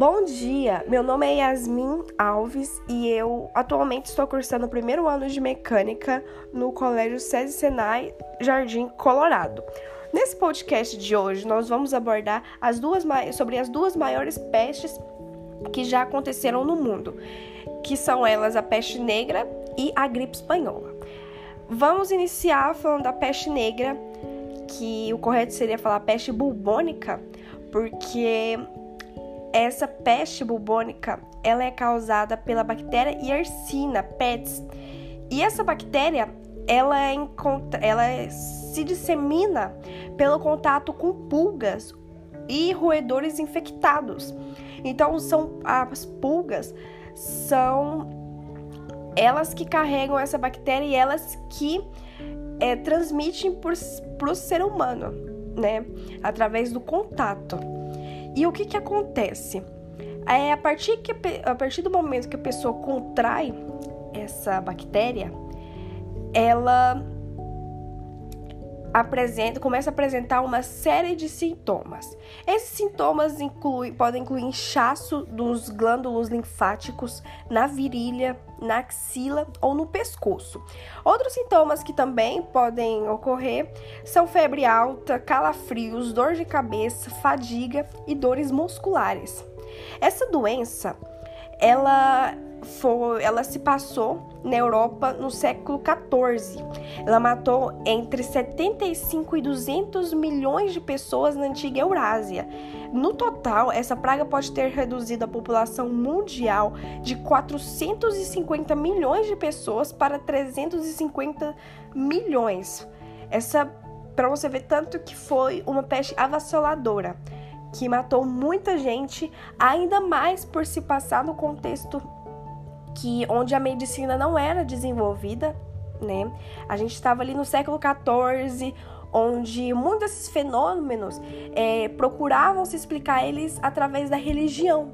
Bom dia, meu nome é Yasmin Alves e eu atualmente estou cursando o primeiro ano de mecânica no Colégio César Senai Jardim Colorado. Nesse podcast de hoje, nós vamos abordar as duas sobre as duas maiores pestes que já aconteceram no mundo, que são elas a peste negra e a gripe espanhola. Vamos iniciar falando da peste negra, que o correto seria falar peste bubônica, porque essa peste bubônica, ela é causada pela bactéria Yersinia pestis. E essa bactéria, ela, é, ela é, se dissemina pelo contato com pulgas e roedores infectados. Então, são as pulgas são elas que carregam essa bactéria e elas que é, transmitem para o ser humano, né? Através do contato. E o que, que acontece? É, a, partir que, a partir do momento que a pessoa contrai essa bactéria, ela apresenta, começa a apresentar uma série de sintomas. Esses sintomas incluem, podem incluir inchaço dos glândulos linfáticos na virilha, na axila ou no pescoço. Outros sintomas que também podem ocorrer são febre alta, calafrios, dor de cabeça, fadiga e dores musculares. Essa doença, ela foi, ela se passou na Europa no século XIV. Ela matou entre 75 e 200 milhões de pessoas na antiga Eurásia. No total, essa praga pode ter reduzido a população mundial de 450 milhões de pessoas para 350 milhões. Essa, para você ver tanto que foi uma peste avassaladora que matou muita gente, ainda mais por se passar no contexto que onde a medicina não era desenvolvida, né? A gente estava ali no século XIV, onde muitos desses fenômenos é, procuravam se explicar eles através da religião.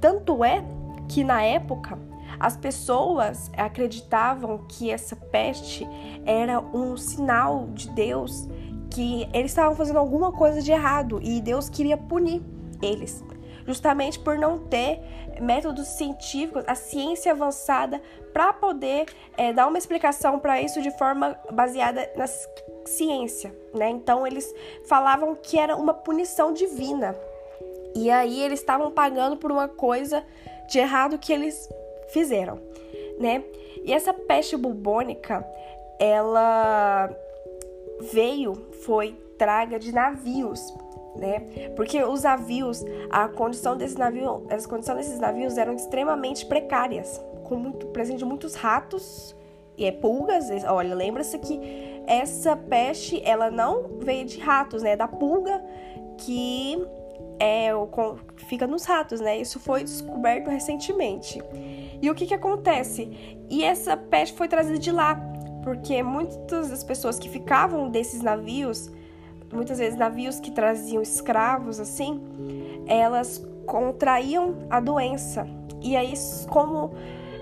Tanto é que na época as pessoas acreditavam que essa peste era um sinal de Deus, que eles estavam fazendo alguma coisa de errado e Deus queria punir eles justamente por não ter métodos científicos, a ciência avançada, para poder é, dar uma explicação para isso de forma baseada na ciência, né? Então eles falavam que era uma punição divina. E aí eles estavam pagando por uma coisa de errado que eles fizeram, né? E essa peste bubônica, ela veio, foi traga de navios né? Porque os navios, a condição desse navio, as condições desses navios eram extremamente precárias, com muito presente de muitos ratos e é, pulgas. Olha, lembra-se que essa peste ela não veio de ratos, né? É da pulga que é o fica nos ratos, né? Isso foi descoberto recentemente. E o que que acontece? E essa peste foi trazida de lá, porque muitas das pessoas que ficavam desses navios muitas vezes navios que traziam escravos assim, elas contraíam a doença. E aí, como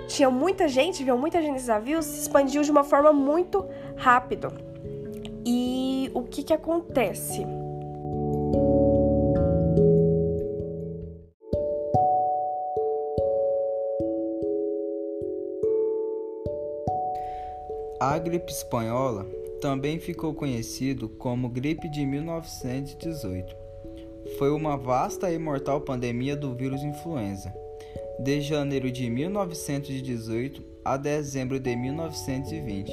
tinha muita gente, viu muita gente nesses navios, se expandiu de uma forma muito rápida. E o que que acontece? A gripe espanhola também ficou conhecido como gripe de 1918. Foi uma vasta e mortal pandemia do vírus influenza. De janeiro de 1918 a dezembro de 1920,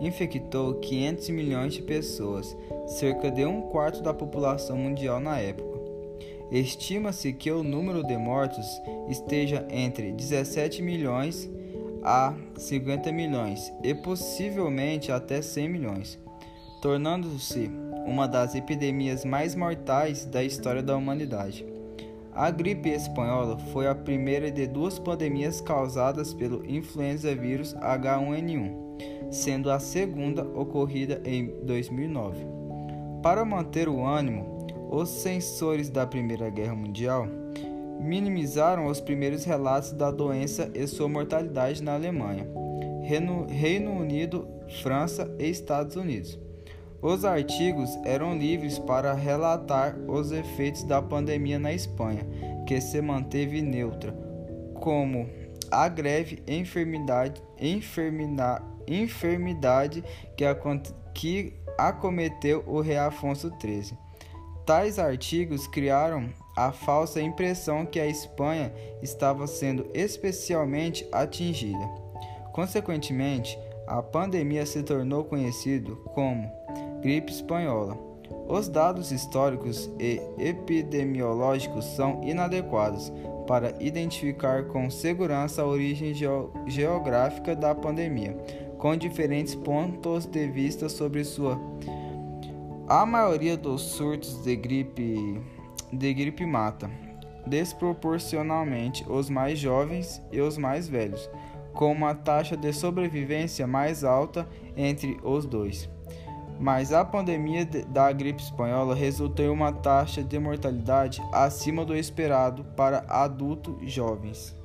infectou 500 milhões de pessoas, cerca de um quarto da população mundial na época. Estima-se que o número de mortos esteja entre 17 milhões a 50 milhões e possivelmente até 100 milhões, tornando-se uma das epidemias mais mortais da história da humanidade. A gripe espanhola foi a primeira de duas pandemias causadas pelo influenza vírus H1N1, sendo a segunda ocorrida em 2009. Para manter o ânimo, os censores da Primeira Guerra Mundial minimizaram os primeiros relatos da doença e sua mortalidade na Alemanha, Reino, Reino Unido, França e Estados Unidos. Os artigos eram livres para relatar os efeitos da pandemia na Espanha, que se manteve neutra, como a greve, enfermidade, enfermidade, enfermidade que, que acometeu o rei Afonso XIII. Tais artigos criaram a falsa impressão que a Espanha estava sendo especialmente atingida. Consequentemente, a pandemia se tornou conhecido como gripe espanhola. Os dados históricos e epidemiológicos são inadequados para identificar com segurança a origem geográfica da pandemia, com diferentes pontos de vista sobre sua. A maioria dos surtos de gripe de gripe mata, desproporcionalmente os mais jovens e os mais velhos, com uma taxa de sobrevivência mais alta entre os dois. Mas a pandemia da gripe espanhola resultou em uma taxa de mortalidade acima do esperado para adultos jovens.